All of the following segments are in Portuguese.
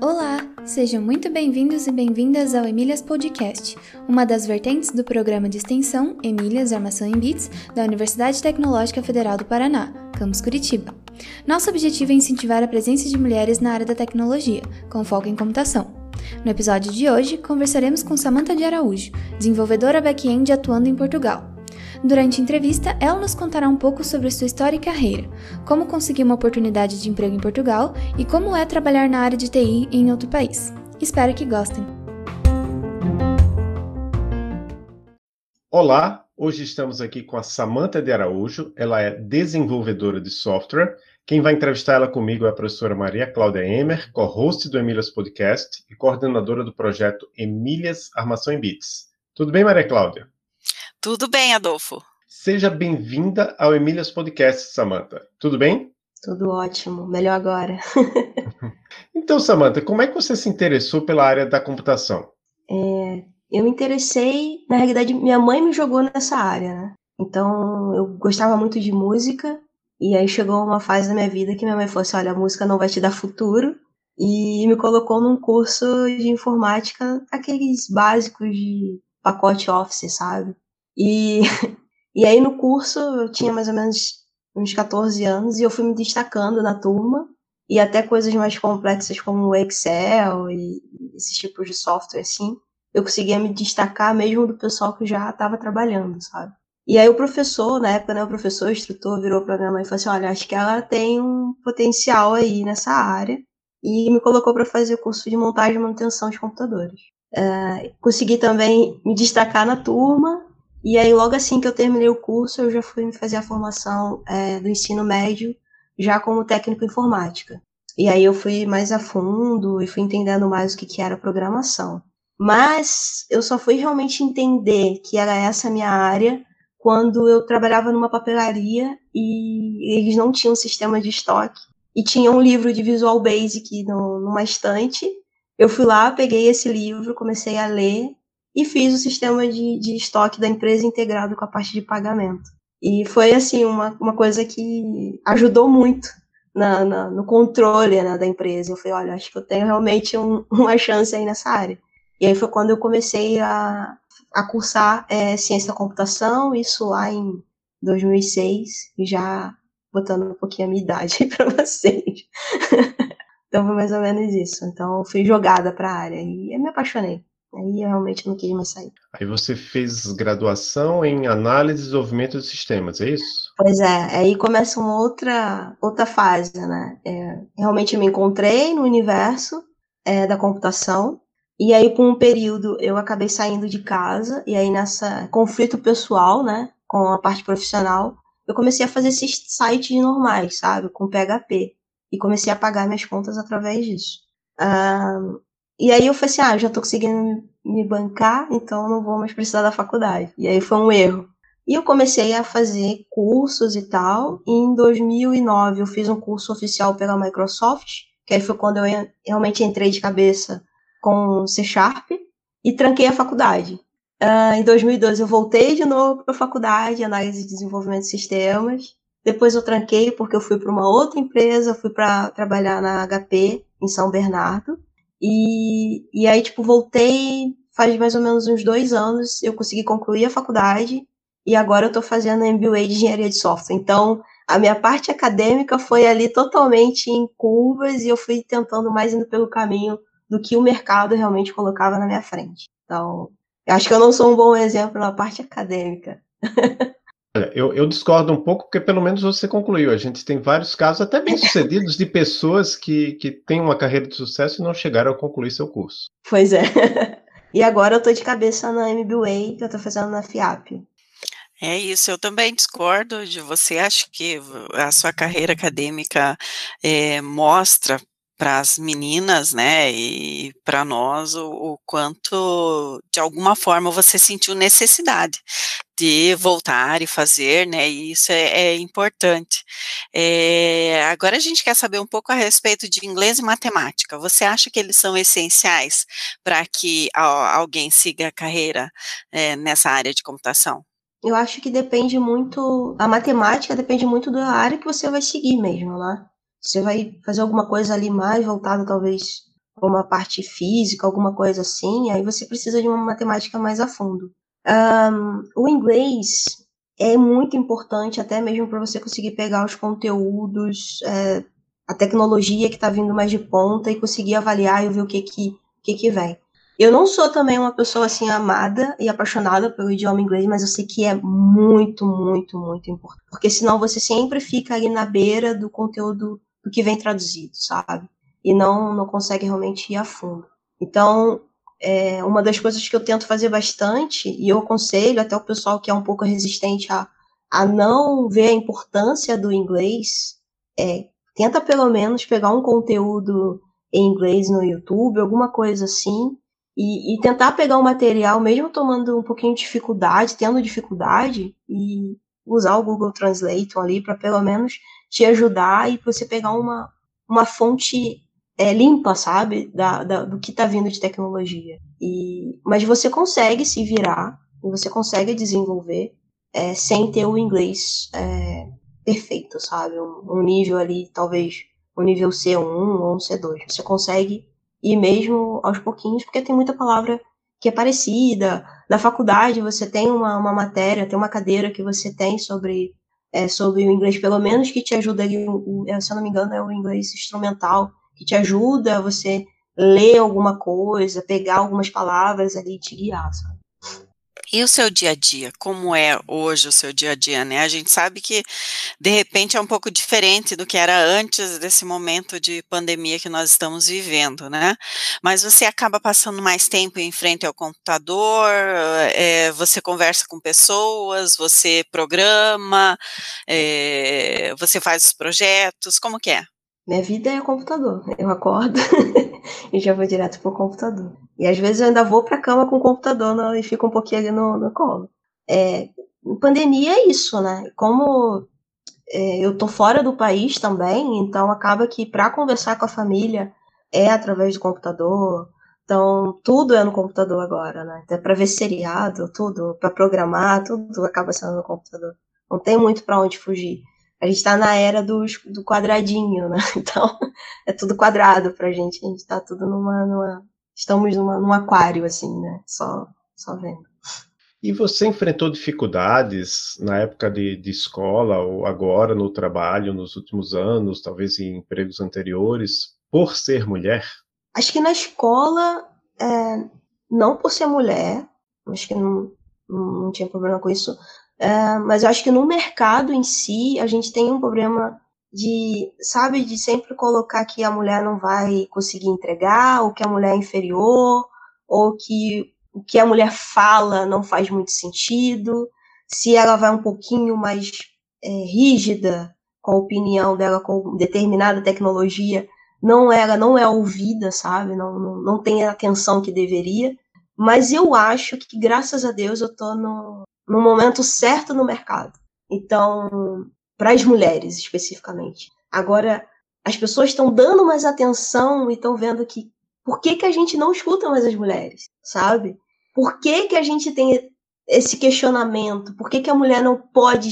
Olá, sejam muito bem-vindos e bem-vindas ao Emílias Podcast, uma das vertentes do programa de extensão Emílias Armação em Bits da Universidade Tecnológica Federal do Paraná, campus Curitiba. Nosso objetivo é incentivar a presença de mulheres na área da tecnologia, com foco em computação. No episódio de hoje, conversaremos com Samantha de Araújo, desenvolvedora back-end atuando em Portugal. Durante a entrevista, ela nos contará um pouco sobre sua história e carreira, como conseguir uma oportunidade de emprego em Portugal e como é trabalhar na área de TI em outro país. Espero que gostem. Olá, hoje estamos aqui com a Samantha de Araújo. Ela é desenvolvedora de software. Quem vai entrevistar ela comigo é a professora Maria Cláudia Emer, co-host do Emílias Podcast e coordenadora do projeto Emílias Armação em Bits. Tudo bem, Maria Cláudia? Tudo bem, Adolfo. Seja bem-vinda ao Emílias Podcast, Samantha. Tudo bem? Tudo ótimo, melhor agora. então, Samantha, como é que você se interessou pela área da computação? É, eu me interessei, na realidade, minha mãe me jogou nessa área, né? Então, eu gostava muito de música, e aí chegou uma fase da minha vida que minha mãe falou assim: olha, a música não vai te dar futuro, e me colocou num curso de informática, aqueles básicos de pacote Office, sabe? E, e aí no curso eu tinha mais ou menos uns 14 anos e eu fui me destacando na turma e até coisas mais complexas como o Excel e esses tipos de software assim, eu conseguia me destacar mesmo do pessoal que já estava trabalhando, sabe? E aí o professor, na época, né, o professor, o instrutor, virou para minha mãe e falou assim, olha, acho que ela tem um potencial aí nessa área e me colocou para fazer o curso de montagem e manutenção de computadores. Uh, consegui também me destacar na turma e aí, logo assim que eu terminei o curso, eu já fui fazer a formação é, do ensino médio, já como técnico informática. E aí eu fui mais a fundo e fui entendendo mais o que, que era programação. Mas eu só fui realmente entender que era essa a minha área quando eu trabalhava numa papelaria e eles não tinham sistema de estoque e tinha um livro de Visual Basic no, numa estante. Eu fui lá, peguei esse livro, comecei a ler e fiz o sistema de, de estoque da empresa integrado com a parte de pagamento. E foi, assim, uma, uma coisa que ajudou muito na, na, no controle né, da empresa. Eu falei, olha, acho que eu tenho realmente um, uma chance aí nessa área. E aí foi quando eu comecei a, a cursar é, ciência da computação, isso lá em 2006, já botando um pouquinho a minha idade para vocês. então foi mais ou menos isso. Então eu fui jogada para a área e eu me apaixonei. Aí eu realmente não queria mais sair. Aí você fez graduação em análise e desenvolvimento de sistemas, é isso? Pois é, aí começa uma outra, outra fase, né? É, realmente eu me encontrei no universo é, da computação, e aí por um período eu acabei saindo de casa, e aí nessa conflito pessoal, né, com a parte profissional, eu comecei a fazer esses sites normais, sabe, com PHP, e comecei a pagar minhas contas através disso. Uh, e aí eu falei assim, ah, eu já tô conseguindo me bancar, então não vou mais precisar da faculdade. E aí foi um erro. E eu comecei a fazer cursos e tal. E em 2009 eu fiz um curso oficial pela Microsoft, que aí foi quando eu realmente entrei de cabeça com C Sharp e tranquei a faculdade. Uh, em 2012 eu voltei de novo para a faculdade, análise de desenvolvimento de sistemas. Depois eu tranquei porque eu fui para uma outra empresa, fui para trabalhar na HP em São Bernardo. E, e aí, tipo, voltei faz mais ou menos uns dois anos, eu consegui concluir a faculdade e agora eu estou fazendo MBA de Engenharia de Software. Então, a minha parte acadêmica foi ali totalmente em curvas e eu fui tentando mais indo pelo caminho do que o mercado realmente colocava na minha frente. Então, acho que eu não sou um bom exemplo na parte acadêmica. Eu, eu, discordo um pouco, porque pelo menos você concluiu. A gente tem vários casos, até bem-sucedidos, de pessoas que, que têm uma carreira de sucesso e não chegaram a concluir seu curso. Pois é. E agora eu tô de cabeça na MBA, que eu tô fazendo na FIAP. É isso, eu também discordo de você. Acho que a sua carreira acadêmica é, mostra para as meninas, né, e para nós o, o, quanto de alguma forma você sentiu necessidade de voltar e fazer, né, e isso é, é importante. É, agora a gente quer saber um pouco a respeito de inglês e matemática. Você acha que eles são essenciais para que a, alguém siga a carreira é, nessa área de computação? eu acho que depende muito. A matemática depende muito da área que você vai seguir mesmo, né? Você vai fazer alguma coisa ali mais voltada, talvez, para uma parte física, alguma coisa assim, aí você precisa de uma matemática mais a fundo. Um, o inglês é muito importante, até mesmo para você conseguir pegar os conteúdos, é, a tecnologia que está vindo mais de ponta e conseguir avaliar e ver o que que, que, que vem. Eu não sou também uma pessoa assim amada e apaixonada pelo idioma inglês, mas eu sei que é muito, muito, muito importante. Porque senão você sempre fica ali na beira do conteúdo do que vem traduzido, sabe? E não, não consegue realmente ir a fundo. Então, é, uma das coisas que eu tento fazer bastante, e eu aconselho até o pessoal que é um pouco resistente a, a não ver a importância do inglês, é, tenta pelo menos pegar um conteúdo em inglês no YouTube, alguma coisa assim, e, e tentar pegar o material, mesmo tomando um pouquinho de dificuldade, tendo dificuldade, e usar o Google Translate ali para pelo menos te ajudar e você pegar uma, uma fonte é, limpa, sabe, da, da, do que está vindo de tecnologia. E, mas você consegue se virar, e você consegue desenvolver é, sem ter o inglês é, perfeito, sabe, um, um, nível ali, talvez um nível C1 ou um C2. Você consegue ir mesmo aos pouquinhos, porque tem muita palavra que é parecida. Na faculdade você tem uma, uma matéria, tem uma cadeira que você tem sobre é, sobre o inglês, pelo menos que te ajuda ali, o, é, se eu não me engano, é o inglês instrumental, que te ajuda a você ler alguma coisa, pegar algumas palavras ali e te guiar, sabe? E o seu dia a dia? Como é hoje o seu dia a dia, né? A gente sabe que, de repente, é um pouco diferente do que era antes desse momento de pandemia que nós estamos vivendo, né? Mas você acaba passando mais tempo em frente ao computador, é, você conversa com pessoas, você programa, é, você faz os projetos, como que é? Minha vida é o computador. Eu acordo e já vou direto pro computador. E às vezes eu ainda vou pra cama com o computador e fico um pouquinho ali no, no colo. É, pandemia é isso, né? Como é, eu tô fora do país também, então acaba que para conversar com a família é através do computador. Então, tudo é no computador agora, né? Até para ver seriado, tudo, para programar, tudo acaba sendo no computador. Não tem muito para onde fugir a gente está na era dos, do quadradinho, né? Então é tudo quadrado pra gente. A gente está tudo numa, numa. Estamos numa, num aquário, assim, né? Só, só vendo. E você enfrentou dificuldades na época de, de escola ou agora no trabalho, nos últimos anos, talvez em empregos anteriores, por ser mulher? Acho que na escola, é, não por ser mulher, acho que não, não tinha problema com isso, é, mas eu acho que no mercado em si, a gente tem um problema de, sabe, de sempre colocar que a mulher não vai conseguir entregar, ou que a mulher é inferior, ou que o que a mulher fala não faz muito sentido, se ela vai um pouquinho mais é, rígida com a opinião dela com determinada tecnologia, não ela não é ouvida, sabe? Não, não, não tem a atenção que deveria. Mas eu acho que, graças a Deus, eu tô no, no momento certo no mercado. Então, para as mulheres especificamente. Agora, as pessoas estão dando mais atenção e estão vendo que por que, que a gente não escuta mais as mulheres, sabe? Por que, que a gente tem esse questionamento? Por que, que a mulher não pode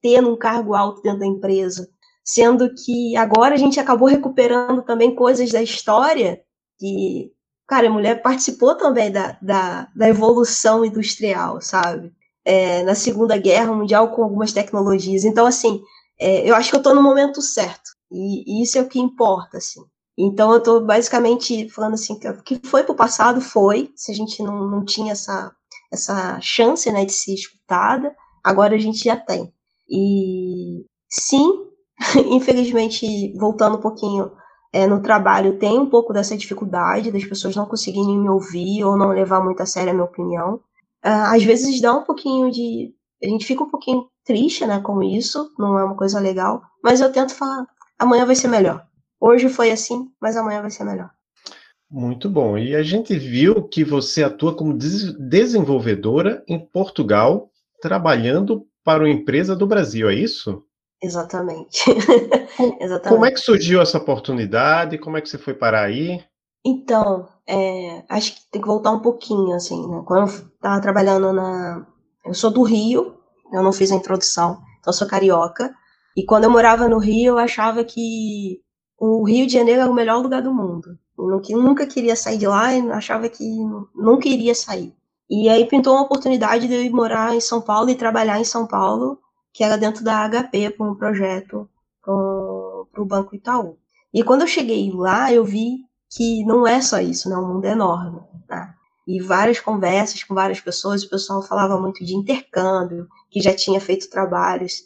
ter um cargo alto dentro da empresa? Sendo que agora a gente acabou recuperando também coisas da história que, cara, a mulher participou também da, da, da evolução industrial, sabe? É, na Segunda Guerra Mundial com algumas tecnologias. Então, assim, é, eu acho que eu estou no momento certo. E, e, isso é o que importa, assim. Então, eu estou basicamente falando assim, que o que foi para o passado foi, se a gente não, não tinha essa, essa chance né, de ser escutada, agora a gente já tem. E sim, infelizmente, voltando um pouquinho é, no trabalho, tem um pouco dessa dificuldade das pessoas não conseguirem me ouvir ou não levar muito a sério a minha opinião. Uh, às vezes dá um pouquinho de. A gente fica um pouquinho triste, né, com isso, não é uma coisa legal, mas eu tento falar, amanhã vai ser melhor. Hoje foi assim, mas amanhã vai ser melhor. Muito bom. E a gente viu que você atua como desenvolvedora em Portugal, trabalhando para uma empresa do Brasil, é isso? Exatamente. Exatamente. Como é que surgiu essa oportunidade? Como é que você foi parar aí? Então, é, acho que tem que voltar um pouquinho, assim, né? Quando eu estava trabalhando na. Eu sou do Rio, eu não fiz a introdução, então eu sou carioca. E quando eu morava no Rio, eu achava que o Rio de Janeiro era o melhor lugar do mundo. Eu nunca queria sair de lá e achava que nunca iria sair. E aí pintou uma oportunidade de eu ir morar em São Paulo e trabalhar em São Paulo, que era dentro da HP, com um projeto para o Banco Itaú. E quando eu cheguei lá, eu vi que não é só isso, né? O mundo é enorme. Tá? E várias conversas com várias pessoas, o pessoal falava muito de intercâmbio, que já tinha feito trabalhos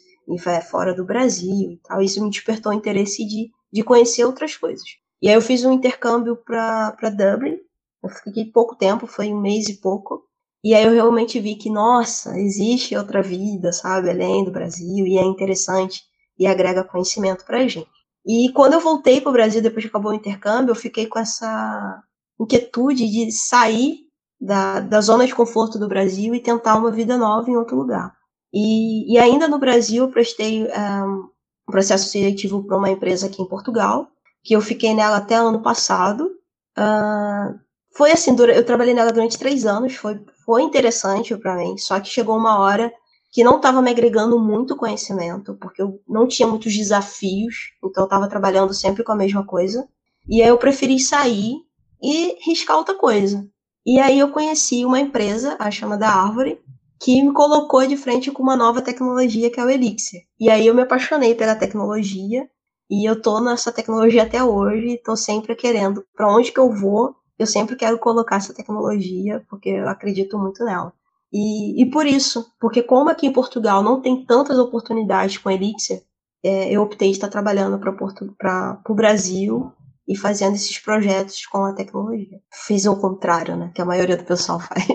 fora do Brasil e tal. Isso me despertou o interesse de, de conhecer outras coisas. E aí eu fiz um intercâmbio para Dublin. Eu fiquei pouco tempo, foi um mês e pouco. E aí eu realmente vi que, nossa, existe outra vida, sabe, além do Brasil, e é interessante e agrega conhecimento para a gente. E quando eu voltei para o Brasil, depois que acabou o intercâmbio, eu fiquei com essa inquietude de sair da, da zona de conforto do Brasil e tentar uma vida nova em outro lugar. E, e ainda no Brasil, eu prestei um, um processo seletivo para uma empresa aqui em Portugal, que eu fiquei nela até ano passado. Uh, foi assim, eu trabalhei nela durante três anos, foi, foi interessante para mim, só que chegou uma hora que não estava me agregando muito conhecimento, porque eu não tinha muitos desafios, então eu estava trabalhando sempre com a mesma coisa. E aí eu preferi sair e riscar outra coisa. E aí eu conheci uma empresa, a chamada Árvore, que me colocou de frente com uma nova tecnologia que é o Elixir. E aí eu me apaixonei pela tecnologia e eu tô nessa tecnologia até hoje, tô sempre querendo, para onde que eu vou, eu sempre quero colocar essa tecnologia, porque eu acredito muito nela. E, e por isso, porque como aqui em Portugal não tem tantas oportunidades com Elixir, é, eu optei de estar trabalhando para o Brasil e fazendo esses projetos com a tecnologia. Fiz o contrário, né? Que a maioria do pessoal faz.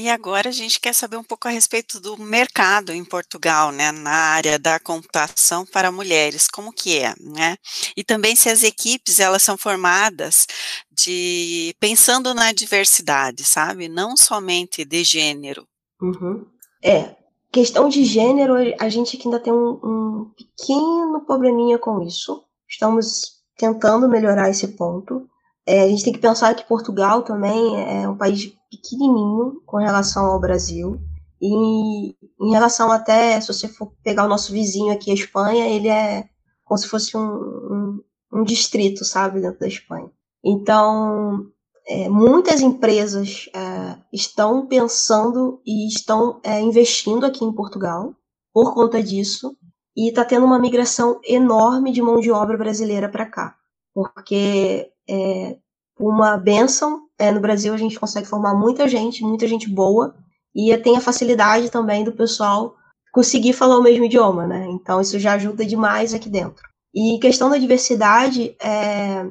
E agora a gente quer saber um pouco a respeito do mercado em Portugal, né, na área da computação para mulheres, como que é, né? E também se as equipes elas são formadas de pensando na diversidade, sabe? Não somente de gênero. Uhum. É, questão de gênero, a gente aqui ainda tem um, um pequeno probleminha com isso. Estamos tentando melhorar esse ponto. É, a gente tem que pensar que Portugal também é um país pequenininho com relação ao Brasil. E em relação até, se você for pegar o nosso vizinho aqui, a Espanha, ele é como se fosse um, um, um distrito, sabe, dentro da Espanha. Então, é, muitas empresas é, estão pensando e estão é, investindo aqui em Portugal por conta disso, e está tendo uma migração enorme de mão de obra brasileira para cá, porque é, uma benção. É, no Brasil a gente consegue formar muita gente, muita gente boa, e tem a facilidade também do pessoal conseguir falar o mesmo idioma, né? Então isso já ajuda demais aqui dentro. E questão da diversidade, é,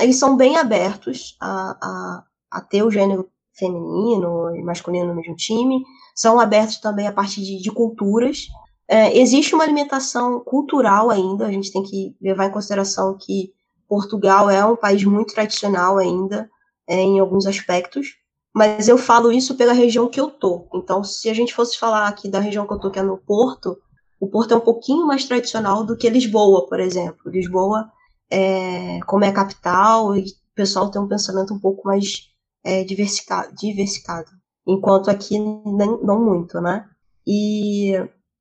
eles são bem abertos a, a, a, ter o gênero feminino e masculino no mesmo time, são abertos também a partir de, de culturas. É, existe uma alimentação cultural ainda, a gente tem que levar em consideração que Portugal é um país muito tradicional ainda, é, em alguns aspectos, mas eu falo isso pela região que eu tô. Então, se a gente fosse falar aqui da região que eu tô, que é no Porto, o Porto é um pouquinho mais tradicional do que Lisboa, por exemplo. Lisboa, é, como é capital, o pessoal tem um pensamento um pouco mais é, diversificado, diversificado, enquanto aqui nem, não muito, né? E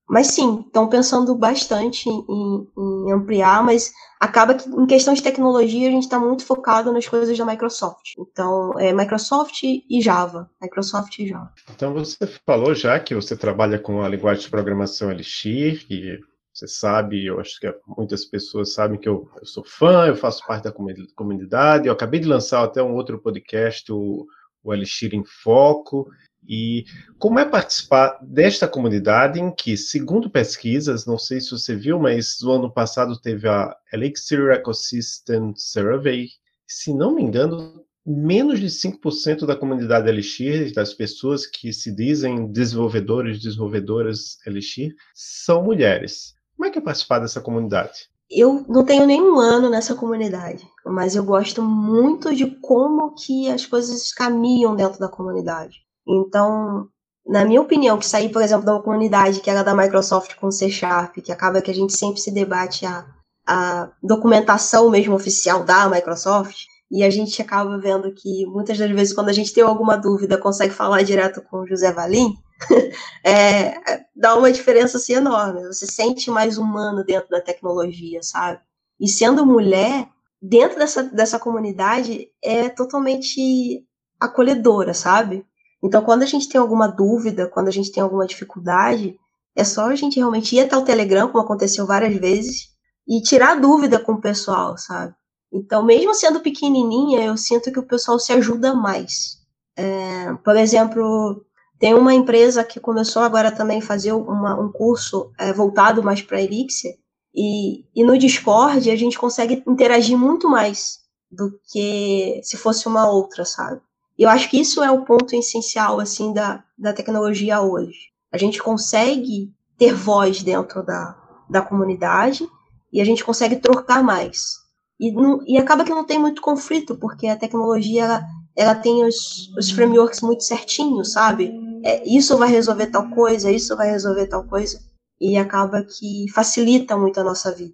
mas sim, estão pensando bastante em, em, ampliar, mas acaba que em questão de tecnologia a gente está muito focado nas coisas da Microsoft. Então, é Microsoft e Java. Microsoft e Java. Então, você falou já que você trabalha com a linguagem de programação Elixir, e você sabe, eu acho que muitas pessoas sabem que eu, eu sou fã, eu faço parte da comunidade, eu acabei de lançar até um outro podcast, o, o Elixir em Foco, e como é participar desta comunidade em que, segundo pesquisas, não sei se você viu, mas no ano passado teve a Elixir Ecosystem Survey, se não me engano, menos de 5% da comunidade Elixir, das pessoas que se dizem desenvolvedores, desenvolvedoras Elixir, são mulheres. Como é que é participar dessa comunidade? Eu não tenho nenhum ano nessa comunidade, mas eu gosto muito de como que as coisas caminham dentro da comunidade. Então, na minha opinião, que sair, por exemplo, de uma comunidade que era da Microsoft com C Sharp, que acaba que a gente sempre se debate a, a documentação mesmo oficial da Microsoft, e a gente acaba vendo que muitas das vezes, quando a gente tem alguma dúvida, consegue falar direto com o José Valim, é, dá uma diferença assim enorme. Você se sente mais humano dentro da tecnologia, sabe? E sendo mulher, dentro dessa, dessa comunidade, é totalmente acolhedora, sabe? Então, quando a gente tem alguma dúvida, quando a gente tem alguma dificuldade, é só a gente realmente ir até o Telegram, como aconteceu várias vezes, e tirar dúvida com o pessoal, sabe? Então, mesmo sendo pequenininha, eu sinto que o pessoal se ajuda mais. É, por exemplo, tem uma empresa que começou agora também a fazer uma, um curso é, voltado mais para Elixir, e, e no Discord a gente consegue interagir muito mais do que se fosse uma outra, sabe? E eu acho que isso é o ponto essencial, assim, da, da tecnologia hoje. A gente consegue ter voz dentro da, da comunidade e a gente consegue trocar mais. E, não, e acaba que não tem muito conflito, porque a tecnologia ela, ela tem os, os frameworks muito certinhos, sabe? É, isso vai resolver tal coisa, isso vai resolver tal coisa. E acaba que facilita muito a nossa vida.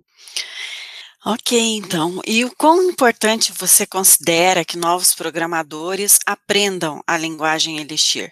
Ok, então. E o quão importante você considera que novos programadores aprendam a linguagem Elixir?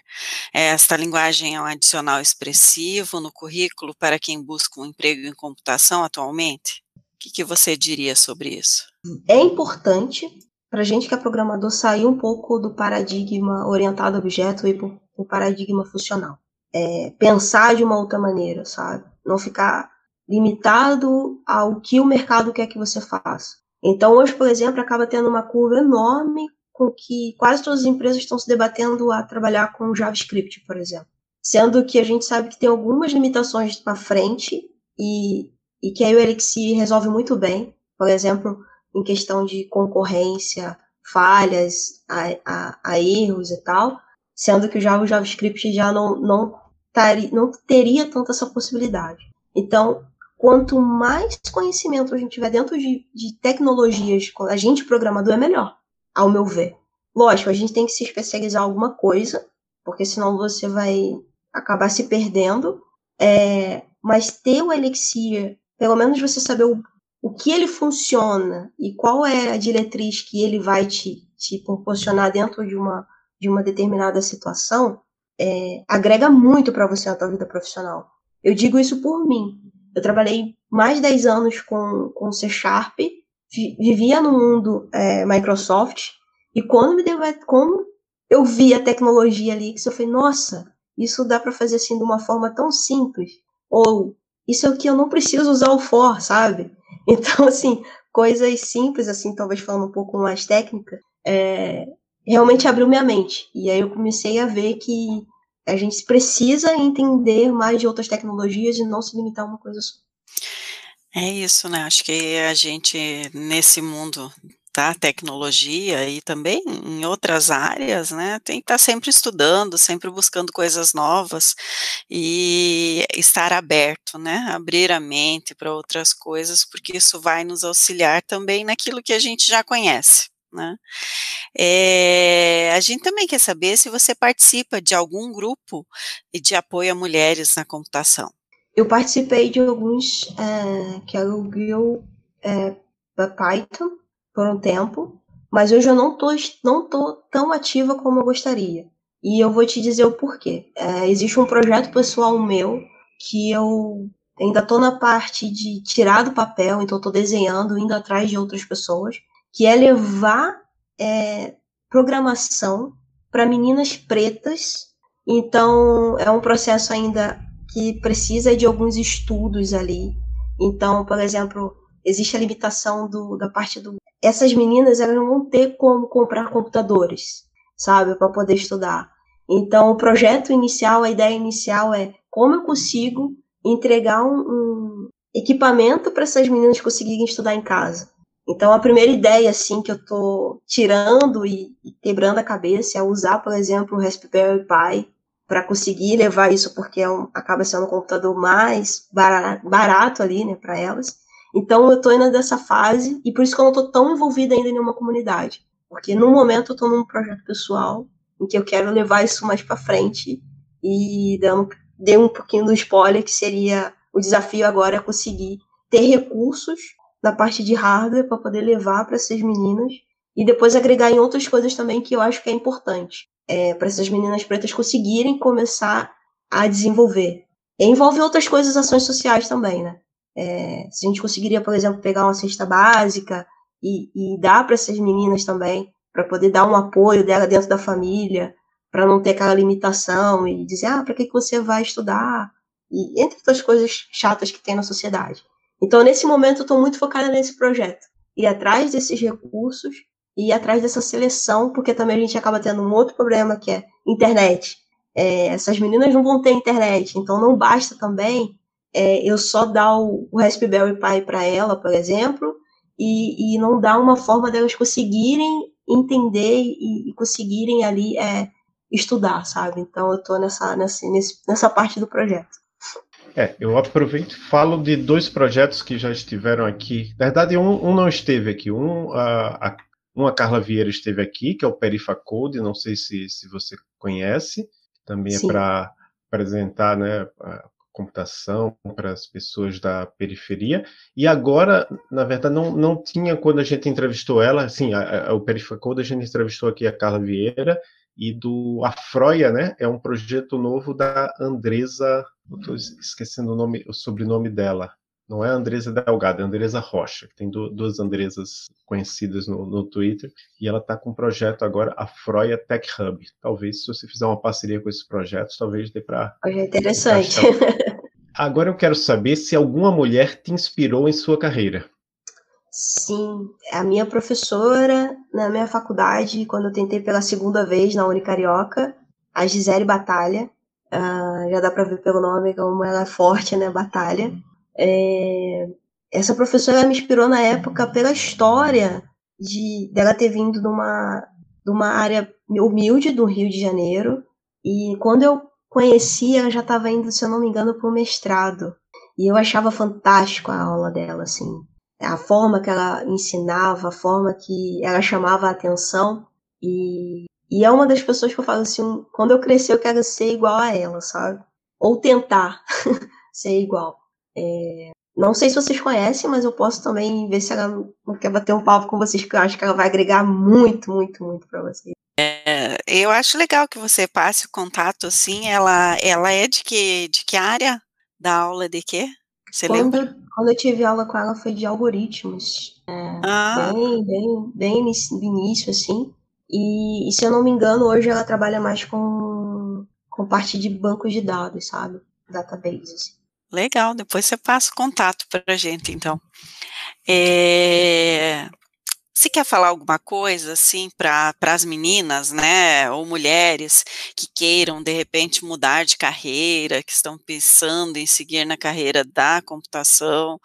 Esta linguagem é um adicional expressivo no currículo para quem busca um emprego em computação atualmente? O que, que você diria sobre isso? É importante para gente que é programador sair um pouco do paradigma orientado a objeto e para o paradigma funcional. É, pensar de uma outra maneira, sabe? Não ficar limitado ao que o mercado quer que você faça. Então, hoje, por exemplo, acaba tendo uma curva enorme com que quase todas as empresas estão se debatendo a trabalhar com JavaScript, por exemplo. Sendo que a gente sabe que tem algumas limitações para frente e, e que aí o Elixir resolve muito bem. Por exemplo, em questão de concorrência, falhas, a, a, a erros e tal. Sendo que já o JavaScript já não, não, não teria tanta essa possibilidade. Então, quanto mais conhecimento a gente tiver dentro de, de tecnologias, a gente programador é melhor, ao meu ver. Lógico, a gente tem que se especializar em alguma coisa, porque senão você vai acabar se perdendo. É, mas ter o Elixir, pelo menos você saber o, o que ele funciona e qual é a diretriz que ele vai te, te proporcionar dentro de uma, de uma determinada situação, é, agrega muito para você na tua vida profissional. Eu digo isso por mim. Eu trabalhei mais de 10 anos com, com C Sharp, vivia no mundo é, Microsoft, e quando me deu, como eu vi a tecnologia ali, que eu falei, nossa, isso dá para fazer assim de uma forma tão simples, ou isso é o que eu não preciso usar o for, sabe? Então, assim, coisas simples, assim, talvez falando um pouco mais técnica, é, realmente abriu minha mente. E aí eu comecei a ver que a gente precisa entender mais de outras tecnologias e não se limitar a uma coisa só. É isso, né? Acho que a gente, nesse mundo da tecnologia e também em outras áreas, né, tem que estar sempre estudando, sempre buscando coisas novas e estar aberto, né, abrir a mente para outras coisas, porque isso vai nos auxiliar também naquilo que a gente já conhece. Né? É, a gente também quer saber se você participa de algum grupo de apoio a mulheres na computação. Eu participei de alguns, é, que o Guild é, Python, por um tempo, mas hoje eu não tô, não tô tão ativa como eu gostaria. E eu vou te dizer o porquê. É, existe um projeto pessoal meu que eu ainda estou na parte de tirar do papel, então estou desenhando, indo atrás de outras pessoas que é levar é, programação para meninas pretas. Então, é um processo ainda que precisa de alguns estudos ali. Então, por exemplo, existe a limitação do, da parte do. Essas meninas elas não vão ter como comprar computadores, sabe, para poder estudar. Então, o projeto inicial, a ideia inicial é como eu consigo entregar um, um equipamento para essas meninas conseguirem estudar em casa. Então, a primeira ideia, assim, que eu estou tirando e, e, quebrando a cabeça é usar, por exemplo, o Raspberry Pi para conseguir levar isso, porque é um, acaba sendo um computador mais barato, barato ali, né, para elas. Então, eu estou indo dessa fase e por isso que eu não estou tão envolvida ainda em nenhuma comunidade. Porque, no momento, eu estou num projeto pessoal em que eu quero levar isso mais para frente e dando, dei um pouquinho do spoiler, que seria o desafio agora é conseguir ter recursos na parte de hardware para poder levar para essas meninas e depois agregar em outras coisas também que eu acho que é importante é, para essas meninas pretas conseguirem começar a desenvolver. Envolve outras coisas, ações sociais também, né? É, se a gente conseguiria, por exemplo, pegar uma cesta básica e, e dar para essas meninas também, para poder dar um apoio dela dentro da família, para não ter aquela limitação e dizer, ah, para que, que você vai estudar? E entre outras coisas chatas que tem na sociedade. Então, nesse momento, eu estou muito focada nesse projeto. E atrás desses recursos e atrás dessa seleção, porque também a gente acaba tendo um outro problema que é internet. É, essas meninas não vão ter internet, então não basta também é, eu só dar o, o Raspberry Pi para ela, por exemplo, e, e, não dar uma forma delas conseguirem entender e, e conseguirem ali é, estudar, sabe? Então eu estou nessa, nessa, nessa parte do projeto. É, eu aproveito e falo de dois projetos que já estiveram aqui. Na verdade, um, um não esteve aqui. Um, a, a, uma Carla Vieira esteve aqui, que é o Perifacode, não sei se, se você conhece. Também é Sim. é para apresentar né, a computação para as pessoas da periferia. E agora, na verdade, não, não tinha quando a gente entrevistou ela, assim, a, a, o Perifacode a gente entrevistou aqui a Carla Vieira, e do Afroia, né? É um projeto novo da Andresa, estou esquecendo o nome, o sobrenome dela. Não é Andresa Delgado, é Andresa Rocha, que tem duas Andresas conhecidas no, no Twitter, e ela está com um projeto agora, a Froia Tech Hub. Talvez, se você fizer uma parceria com esses projetos, talvez dê para. É interessante. Agora eu quero saber se alguma mulher te inspirou em sua carreira. Sim, a minha professora na minha faculdade, quando eu tentei pela segunda vez na Unicarioca, a Gisele Batalha, uh, já dá para ver pelo nome como ela é forte, né, Batalha. É, essa professora me inspirou na época pela história de dela ter vindo de uma, de uma área humilde do Rio de Janeiro, e quando eu conheci, ela já estava indo, se eu não me engano, para o mestrado. E eu achava fantástico a aula dela, assim a forma que ela ensinava, a forma que ela chamava a atenção. E, e é uma das pessoas que eu falo assim: quando eu crescer, eu quero ser igual a ela, sabe? Ou tentar ser igual. É, não sei se vocês conhecem, mas eu posso também ver se ela não quer bater um papo com vocês, que eu acho que ela vai agregar muito, muito, muito para vocês. É, eu acho legal que você passe o contato assim. Ela, ela é de que, de que área da aula de quê? Você quando, lembra? Quando eu tive aula com ela foi de algoritmos. É, ah. Bem, bem, bem no início, assim. E, e, se eu não me engano, hoje ela trabalha mais com, com parte de bancos de dados, sabe? Database. Assim. Legal, depois você passa o contato para a gente, então. É, se quer falar alguma coisa assim para as meninas, né, ou mulheres que queiram de repente mudar de carreira, que estão pensando em seguir na carreira da computação,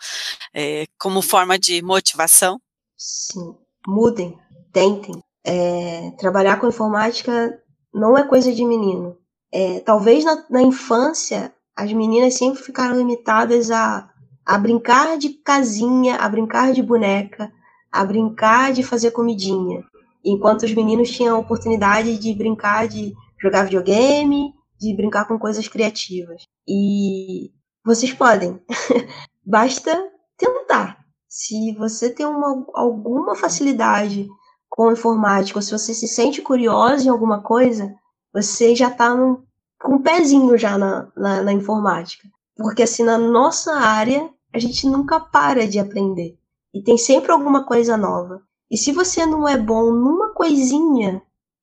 é, como forma de motivação? Sim, mudem, tentem. É, trabalhar com informática não é coisa de menino. É, talvez na, na infância as meninas sempre ficaram limitadas a, a brincar de casinha, a brincar de boneca a brincar de fazer comidinha, enquanto os meninos tinham a oportunidade de brincar de jogar videogame, de brincar com coisas criativas. E vocês podem, basta tentar. Se você tem uma, alguma facilidade com informática, ou se você se sente curioso em alguma coisa, você já está com um pezinho já na, na, na informática. Porque assim, na nossa área, a gente nunca para de aprender. E tem sempre alguma coisa nova. E se você não é bom numa coisinha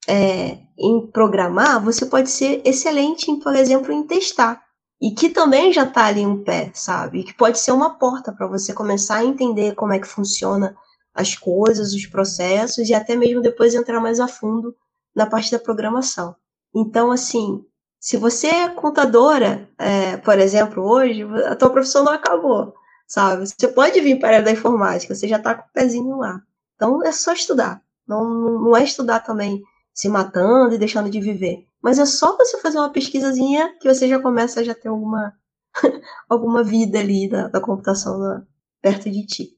é, em programar, você pode ser excelente, em, por exemplo, em testar. E que também já está ali um pé, sabe? E que pode ser uma porta para você começar a entender como é que funciona as coisas, os processos e até mesmo depois entrar mais a fundo na parte da programação. Então, assim, se você é contadora, é, por exemplo, hoje, a tua profissão não acabou sabe? Você pode vir para a área da informática, você já está com o pezinho lá. Então é só estudar. Não, não é estudar também se matando e deixando de viver. Mas é só você fazer uma pesquisazinha que você já começa a já ter alguma, alguma vida ali da, da computação perto de ti.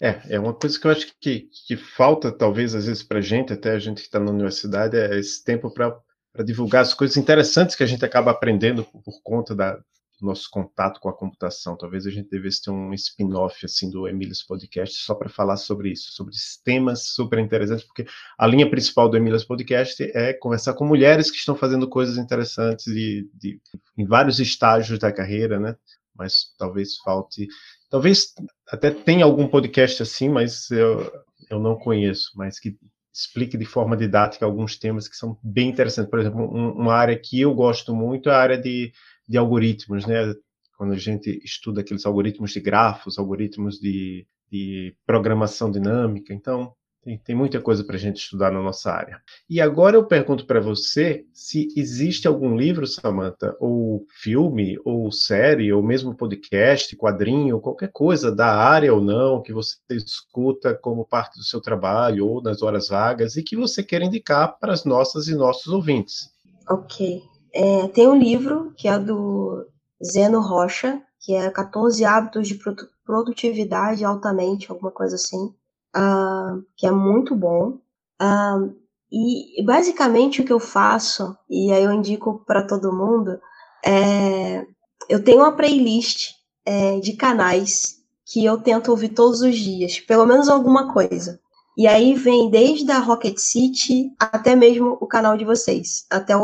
É, é uma coisa que eu acho que, que falta, talvez, às vezes, para a gente, até a gente que está na universidade, é esse tempo para divulgar as coisas interessantes que a gente acaba aprendendo por, por conta da, nosso contato com a computação. Talvez a gente devesse ter um spin-off assim do Emílias Podcast só para falar sobre isso, sobre temas super interessantes, porque a linha principal do Emílias Podcast é conversar com mulheres que estão fazendo coisas interessantes de, de, em vários estágios da carreira, né? Mas talvez falte, talvez até tenha algum podcast assim, mas eu, eu não conheço, mas que explique de forma didática alguns temas que são bem interessantes. Por exemplo, um, uma área que eu gosto muito é a área de, de algoritmos, né? Quando a gente estuda aqueles algoritmos de grafos, algoritmos de, de programação dinâmica. Então, tem, tem muita coisa para a gente estudar na nossa área. E agora eu pergunto para você se existe algum livro, Samantha, ou filme, ou série, ou mesmo podcast, quadrinho, qualquer coisa da área ou não, que você escuta como parte do seu trabalho ou nas horas vagas e que você quer indicar para as nossas e nossos ouvintes. Ok. É, tem um livro que é do Zeno Rocha, que é 14 Hábitos de Produtividade Altamente, alguma coisa assim uh, que é muito bom. Uh, e basicamente o que eu faço, e aí eu indico para todo mundo, é eu tenho uma playlist é, de canais que eu tento ouvir todos os dias, pelo menos alguma coisa. E aí vem desde a Rocket City até mesmo o canal de vocês, até o,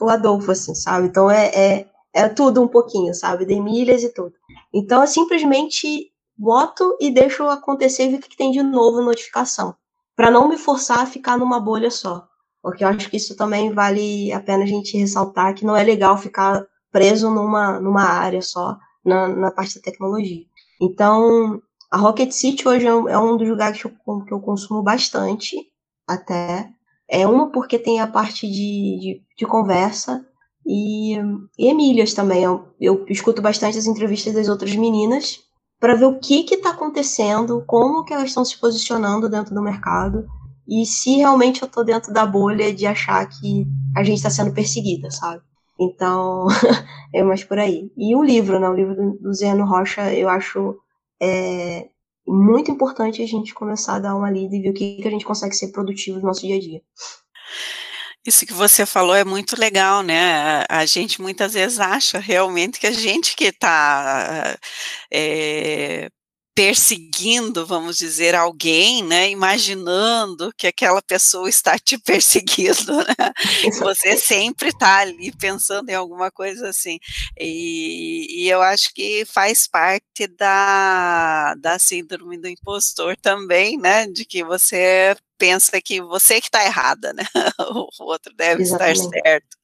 o, Adolfo, assim, sabe? Então é, é, é tudo um pouquinho, sabe? De milhas e tudo. Então é simplesmente boto e deixo acontecer e ver o que tem de novo notificação. Para não me forçar a ficar numa bolha só. Porque eu acho que isso também vale a pena a gente ressaltar que não é legal ficar preso numa, numa área só, na, na parte da tecnologia. Então, a Rocket City hoje é um, é dos lugares que eu, que eu consumo bastante, até. É uma porque tem a parte de, de, de conversa e, e Emílias também. Eu, eu escuto bastante as entrevistas das outras meninas para ver o que está acontecendo, como que elas estão se posicionando dentro do mercado e se realmente eu estou dentro da bolha de achar que a gente está sendo perseguida, sabe? Então, é mais por aí. E o livro, né? O livro do Zeno Rocha, eu acho é, muito importante a gente começar a dar uma lida e ver o que, que a gente consegue ser produtivo no nosso dia a dia. Isso que você falou é muito legal, né? A gente muitas vezes acha realmente que a gente que está é, eh, perseguindo, vamos dizer, alguém, né? Imaginando que aquela pessoa está te perseguindo, né? Você sempre está ali pensando em alguma coisa assim. E, e, eu acho que faz parte da, da síndrome do impostor também, né? De que você pensa que você que está errada, né? O outro deve Exatamente. estar certo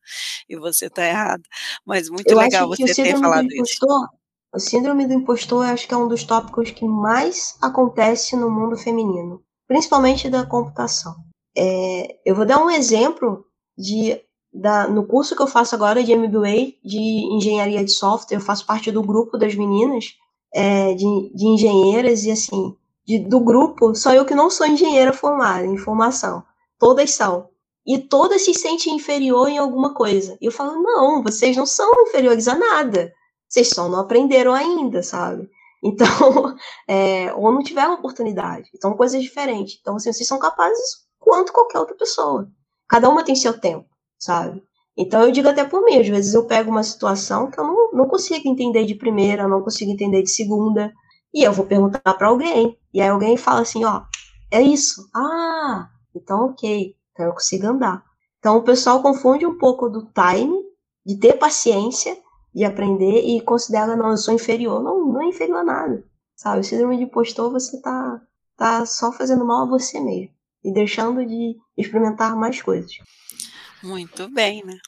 e você está errada. Mas muito eu legal você ter falado impostor, O síndrome do impostor acho que é um dos tópicos que mais acontece no mundo feminino, principalmente da computação. É, eu vou dar um exemplo de da, no curso que eu faço agora de MBA de engenharia de software, eu faço parte do grupo das meninas é, de, de engenheiras e assim de, do grupo, só eu que não sou engenheira formada em formação. Todas são. E todas se sentem inferior em alguma coisa. E eu falo, não, vocês não são inferiores a nada. Vocês só não aprenderam ainda, sabe? Então, é, ou não tiveram oportunidade. Então, coisas diferentes. Então, assim, vocês são capazes quanto qualquer outra pessoa. Cada uma tem seu tempo, sabe? Então, eu digo até por mim, às vezes eu pego uma situação que eu não, não consigo entender de primeira, não consigo entender de segunda. E eu vou perguntar para alguém. E aí alguém fala assim, ó, é isso. Ah, então ok. Então eu consigo andar. Então o pessoal confunde um pouco do time, de ter paciência, de aprender e considera, não, eu sou inferior. Não, não é inferior a nada. Sabe? O síndrome de impostor, você tá, tá só fazendo mal a você mesmo. E deixando de experimentar mais coisas. Muito bem, né?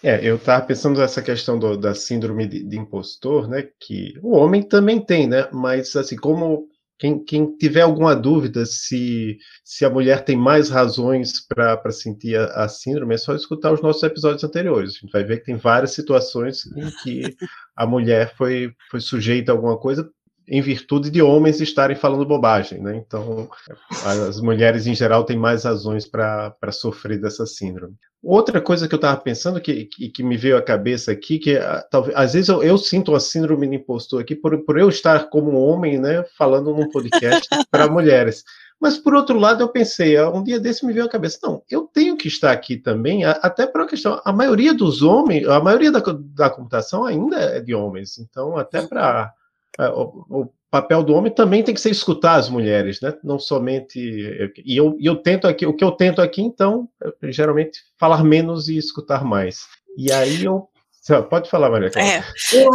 É, eu estava pensando nessa questão do, da síndrome de, de, impostor, né? Que o homem também tem, né? Mas assim, como quem, quem tiver alguma dúvida se, se a mulher tem mais razões para sentir a, a, síndrome, é só escutar os nossos episódios anteriores. A gente vai ver que tem várias situações em que a mulher foi, foi sujeita a alguma coisa em virtude de homens estarem falando bobagem, né? Então, as mulheres em geral têm mais razões para sofrer dessa síndrome. Outra coisa que eu estava pensando que, que, que, me veio à cabeça aqui, que ah, talvez às vezes eu, eu, sinto a síndrome de impostor aqui por, por eu estar como homem, né, falando num podcast para mulheres. Mas, por outro lado, eu pensei, um dia desse me veio a cabeça, não, eu tenho que estar aqui também, até para uma questão, a maioria dos homens, a maioria da, da computação ainda é de homens, então, até para o, o, papel do homem também tem que ser escutar as mulheres, né? Não somente. E eu, eu tento aqui, o que eu tento aqui, então, é, geralmente, falar menos e escutar mais. E aí eu Pode falar, Maria. É,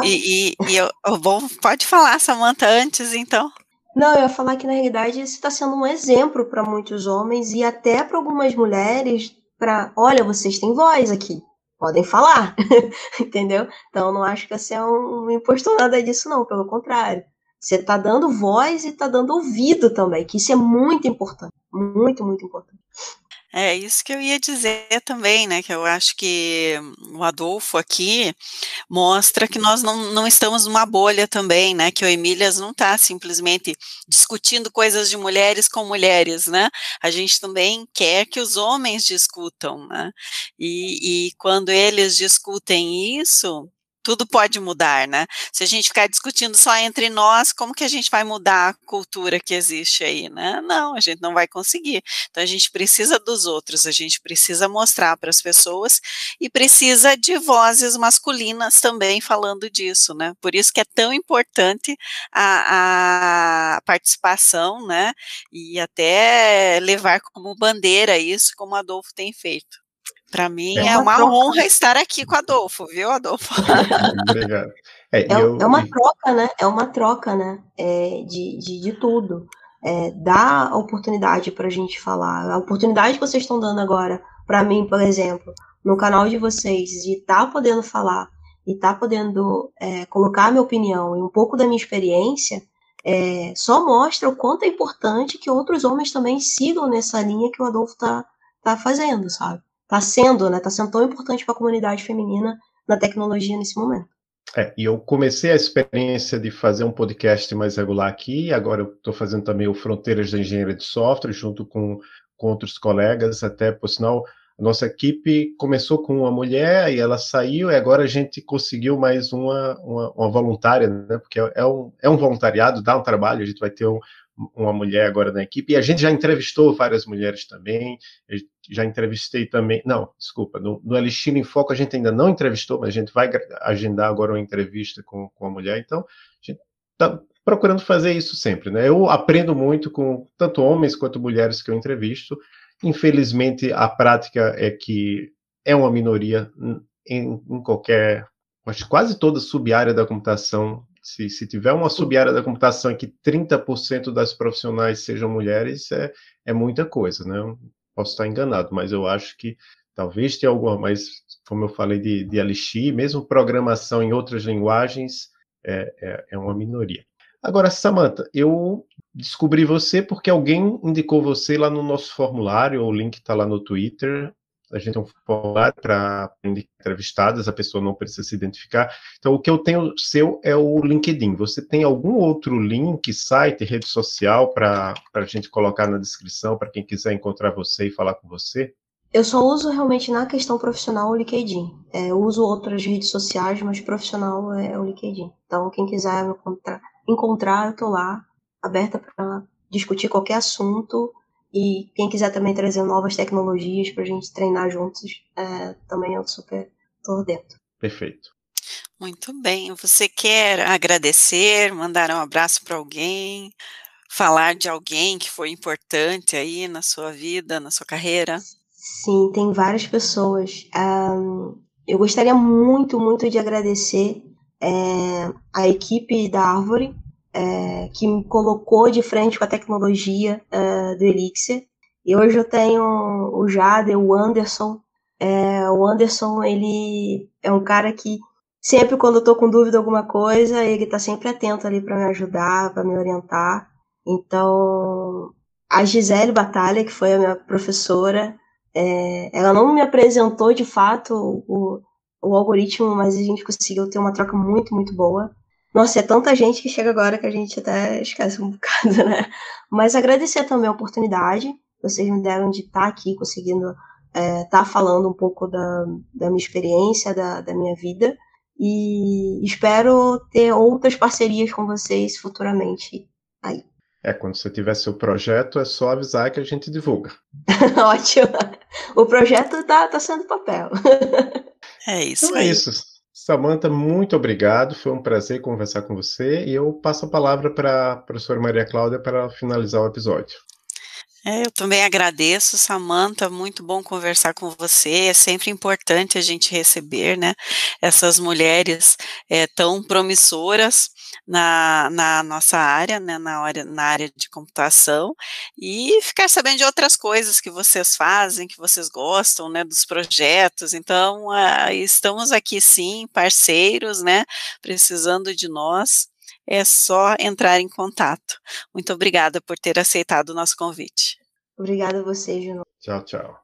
e, e, e eu, eu vou, pode falar, Samanta, antes, então. Não, eu ia falar que na realidade isso está sendo um exemplo para muitos homens e até para algumas mulheres. Para, olha, vocês têm voz aqui, podem falar, entendeu? Então não acho que você é um impostor nada disso, não. Pelo contrário, você está dando voz e está dando ouvido também, que isso é muito importante, muito, muito importante. É isso que eu ia dizer também, né? Que eu acho que o Adolfo aqui mostra que nós não, não estamos numa bolha também, né? Que o Emílias não está simplesmente discutindo coisas de mulheres com mulheres, né? A gente também quer que os homens discutam, né? E, e quando eles discutem isso, tudo pode mudar, né? Se a gente ficar discutindo só entre nós, como que a gente vai mudar a cultura que existe aí, né? Não, a gente não vai conseguir. Então a gente precisa dos outros, a gente precisa mostrar para as pessoas e precisa de vozes masculinas também falando disso, né? Por isso que é tão importante a, a participação, né? E até levar como bandeira isso, como Adolfo tem feito. Para mim é, é uma, uma honra estar aqui com Adolfo, viu, Adolfo? Obrigado. É, é, eu... é, uma troca, né? É uma troca, né? É, de, de, de, tudo. É, dá oportunidade para a gente falar. A oportunidade que vocês estão dando agora, para mim, por exemplo, no canal de vocês, de estar tá podendo falar e estar tá podendo é, colocar a minha opinião e um pouco da minha experiência, é, só mostra o quanto é importante que outros homens também sigam nessa linha que o Adolfo está tá fazendo, sabe? Está sendo, né? Está sendo tão importante para a comunidade feminina na tecnologia nesse momento. É, e eu comecei a experiência de fazer um podcast mais regular aqui, agora eu estou fazendo também o Fronteiras da Engenharia de Software, junto com, com outros colegas, até, por sinal, nossa equipe começou com uma mulher e ela saiu, e agora a gente conseguiu mais uma, uma, uma voluntária, né? Porque é, é um, é um voluntariado, dá um trabalho, a gente vai ter um, uma mulher agora na equipe, e a gente já entrevistou várias mulheres também, já entrevistei também, não, desculpa, no, no Elixir em Foco a gente ainda não entrevistou, mas a gente vai agendar agora uma entrevista com, com a mulher, então a gente está procurando fazer isso sempre, né? Eu aprendo muito com tanto homens quanto mulheres que eu entrevisto, infelizmente a prática é que é uma minoria em, em qualquer, acho quase toda sub-área da computação se, se tiver uma sub-área da computação que 30% das profissionais sejam mulheres, é, é muita coisa, né? posso estar enganado, mas eu acho que talvez tenha alguma, mas como eu falei de, de mesmo programação em outras linguagens, é, é, é uma minoria. Agora, Samantha, eu descobri você porque alguém indicou você lá no nosso formulário, o link está lá no Twitter, a gente tem um formulário para entrevistadas, a pessoa não precisa se identificar. Então, o que eu tenho seu é o LinkedIn. Você tem algum outro link, site, rede social para a gente colocar na descrição para quem quiser encontrar você e falar com você? Eu só uso realmente na questão profissional o LinkedIn. É, eu uso outras redes sociais, mas profissional é o LinkedIn. Então, quem quiser me encontrar, encontrar eu estou lá, aberta para discutir qualquer assunto e quem quiser também trazer novas tecnologias para a gente treinar juntos, é, também eu super estou dentro. Perfeito. Muito bem. Você quer agradecer, mandar um abraço para alguém, falar de alguém que foi importante aí na sua vida, na sua carreira? Sim, tem várias pessoas. Um, eu gostaria muito, muito de agradecer é, a equipe da Árvore, é, que me colocou de frente com a tecnologia é, do Elixir. E hoje eu tenho o Jader, o Anderson. É, o Anderson, ele é um cara que sempre quando eu tô com dúvida alguma coisa, ele tá sempre atento ali para me ajudar, para me orientar. Então, a Gisele Batalha, que foi a minha professora, é, ela não me apresentou de fato o, o algoritmo, mas a gente conseguiu ter uma troca muito, muito boa. Nossa, é tanta gente que chega agora que a gente até esquece um bocado, né? Mas agradecer também a oportunidade que vocês me deram de estar aqui conseguindo estar é, tá falando um pouco da, da minha experiência, da, da minha vida. E espero ter outras parcerias com vocês futuramente aí. É, quando você tiver seu projeto, é só avisar que a gente divulga. Ótimo. O projeto tá, tá sendo papel. É isso então é aí. É isso. Samanta, muito obrigado. Foi um prazer conversar com você. E eu passo a palavra para a professora Maria Cláudia para finalizar o episódio. É, eu também agradeço, Samanta, muito bom conversar com você. É sempre importante a gente receber, né, essas mulheres é, tão promissoras na, na nossa área, né, na, área, na área de computação, e ficar sabendo de outras coisas que vocês fazem, que vocês gostam, né, dos projetos. Então, uh, estamos aqui sim, parceiros, né, precisando de nós é só entrar em contato. Muito obrigada por ter aceitado o nosso convite. Obrigada a você, Juno. Tchau, tchau.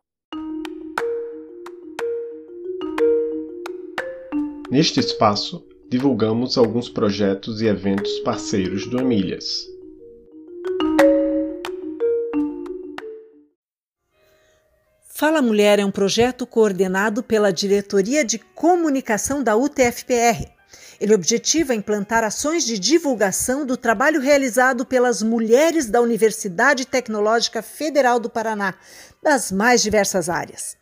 Neste espaço, divulgamos alguns projetos e eventos parceiros do Emílias. Fala Mulher é um projeto coordenado pela Diretoria de Comunicação da UTFPR ele objetiva implantar ações de divulgação do trabalho realizado pelas mulheres da Universidade Tecnológica Federal do Paraná, das mais diversas áreas.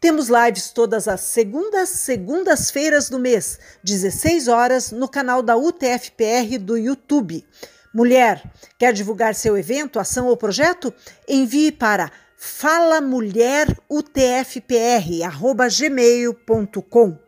Temos lives todas as segundas, segundas-feiras do mês, 16 horas, no canal da UTFPR do YouTube. Mulher, quer divulgar seu evento, ação ou projeto? Envie para falamulherutfpr@gmail.com.